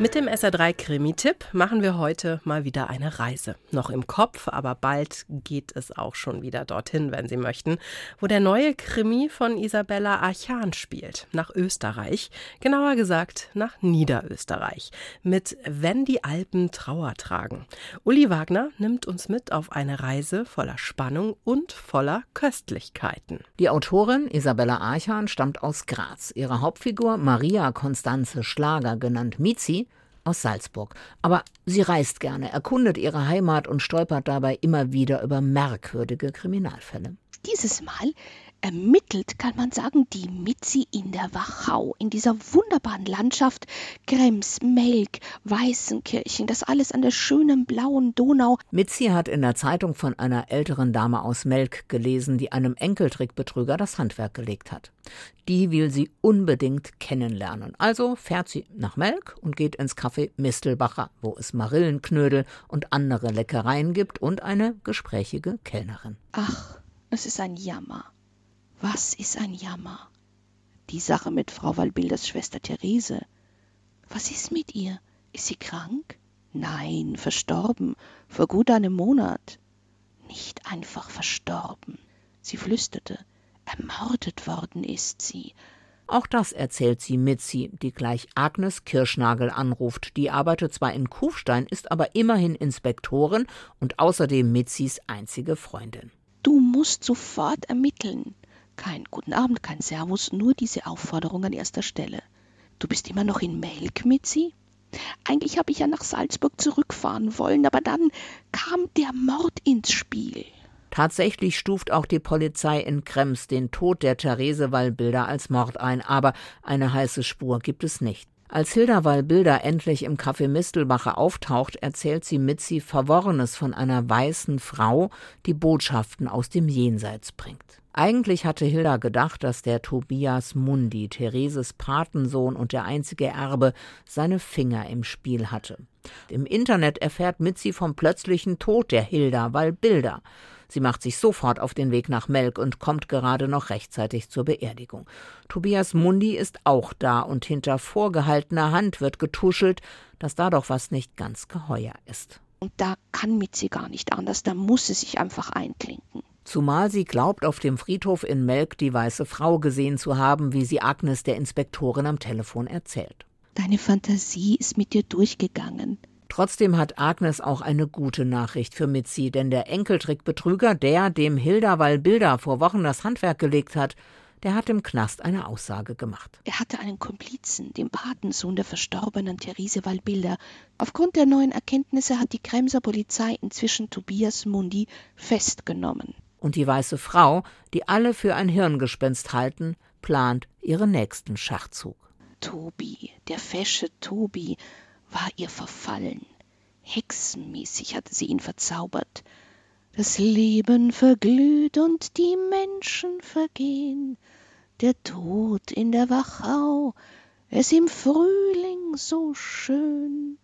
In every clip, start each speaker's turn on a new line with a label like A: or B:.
A: Mit dem SR3 Krimi-Tipp machen wir heute mal wieder eine Reise. Noch im Kopf, aber bald geht es auch schon wieder dorthin, wenn Sie möchten, wo der neue Krimi von Isabella Archan spielt, nach Österreich, genauer gesagt nach Niederösterreich, mit Wenn die Alpen Trauer tragen. Uli Wagner nimmt uns mit auf eine Reise voller Spannung und voller Köstlichkeiten.
B: Die Autorin Isabella Archan stammt aus Graz. Ihre Hauptfigur Maria Konstanze Schlager, genannt Mizi, aus Salzburg. Aber sie reist gerne, erkundet ihre Heimat und stolpert dabei immer wieder über merkwürdige Kriminalfälle.
C: Dieses Mal ermittelt, kann man sagen, die Mitzi in der Wachau, in dieser wunderbaren Landschaft Krems, Melk, Weißenkirchen, das alles an der schönen blauen Donau.
B: Mitzi hat in der Zeitung von einer älteren Dame aus Melk gelesen, die einem Enkeltrickbetrüger das Handwerk gelegt hat. Die will sie unbedingt kennenlernen. Also fährt sie nach Melk und geht ins Café Mistelbacher, wo es Marillenknödel und andere Leckereien gibt und eine gesprächige Kellnerin.
C: Ach, es ist ein Jammer. Was ist ein Jammer? Die Sache mit Frau Walbilders Schwester Therese. Was ist mit ihr? Ist sie krank? Nein, verstorben, vor gut einem Monat. Nicht einfach verstorben. Sie flüsterte, ermordet worden ist sie.
B: Auch das erzählt sie Mitzi, die gleich Agnes Kirschnagel anruft. Die arbeitet zwar in Kufstein, ist aber immerhin Inspektorin und außerdem Mitzis einzige Freundin.
C: Du musst sofort ermitteln. Kein Guten Abend, kein Servus, nur diese Aufforderung an erster Stelle. Du bist immer noch in Melk, Mitzi? Eigentlich habe ich ja nach Salzburg zurückfahren wollen, aber dann kam der Mord ins Spiel.
B: Tatsächlich stuft auch die Polizei in Krems den Tod der Therese Wallbilder als Mord ein, aber eine heiße Spur gibt es nicht. Als Hilda Wallbilder endlich im Café Mistelbacher auftaucht, erzählt sie Mitzi Verworrenes von einer weißen Frau, die Botschaften aus dem Jenseits bringt. Eigentlich hatte Hilda gedacht, dass der Tobias Mundi, Thereses Patensohn und der einzige Erbe, seine Finger im Spiel hatte. Im Internet erfährt Mitzi vom plötzlichen Tod der Hilda Wallbilder. Sie macht sich sofort auf den Weg nach Melk und kommt gerade noch rechtzeitig zur Beerdigung. Tobias Mundi ist auch da und hinter vorgehaltener Hand wird getuschelt, dass da doch was nicht ganz geheuer ist.
C: Und da kann Mitzi gar nicht anders, da muss sie sich einfach einklinken.
B: Zumal sie glaubt, auf dem Friedhof in Melk die weiße Frau gesehen zu haben, wie sie Agnes der Inspektorin am Telefon erzählt.
C: Deine Fantasie ist mit dir durchgegangen.
B: Trotzdem hat Agnes auch eine gute Nachricht für Mitzi, denn der Enkeltrickbetrüger, der dem Hilda Wallbilder vor Wochen das Handwerk gelegt hat, der hat im Knast eine Aussage gemacht.
C: Er hatte einen Komplizen, den Patensohn der verstorbenen Therese Wallbilder. Aufgrund der neuen Erkenntnisse hat die Kremser Polizei inzwischen Tobias Mundi festgenommen.
B: Und die weiße Frau, die alle für ein Hirngespenst halten, plant ihren nächsten Schachzug.
C: Tobi, der fesche Tobi, war ihr verfallen. Hexenmäßig hatte sie ihn verzaubert. Das Leben verglüht und die Menschen vergehen. Der Tod in der Wachau, es im Frühling so schön.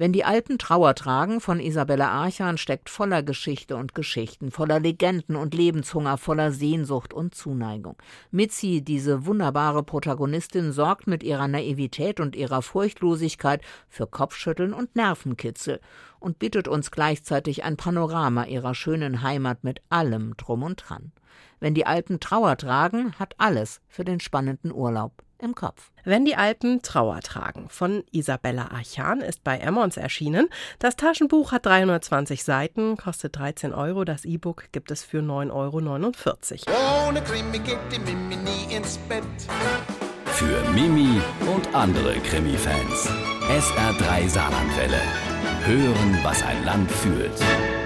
B: Wenn die Alpen Trauer tragen von Isabella Archan steckt voller Geschichte und Geschichten, voller Legenden und Lebenshunger, voller Sehnsucht und Zuneigung. Mitzi, diese wunderbare Protagonistin, sorgt mit ihrer Naivität und ihrer Furchtlosigkeit für Kopfschütteln und Nervenkitzel und bietet uns gleichzeitig ein Panorama ihrer schönen Heimat mit allem drum und dran. Wenn die Alpen Trauer tragen, hat alles für den spannenden Urlaub im Kopf.
A: Wenn die Alpen Trauer tragen von Isabella Archan ist bei Emmons erschienen. Das Taschenbuch hat 320 Seiten, kostet 13 Euro. Das E-Book gibt es für 9,49 Euro. Ohne Krimi geht die Mimi
D: nie ins Bett. Für Mimi und andere Krimi-Fans. SR3 Saarlandwelle. Hören, was ein Land fühlt.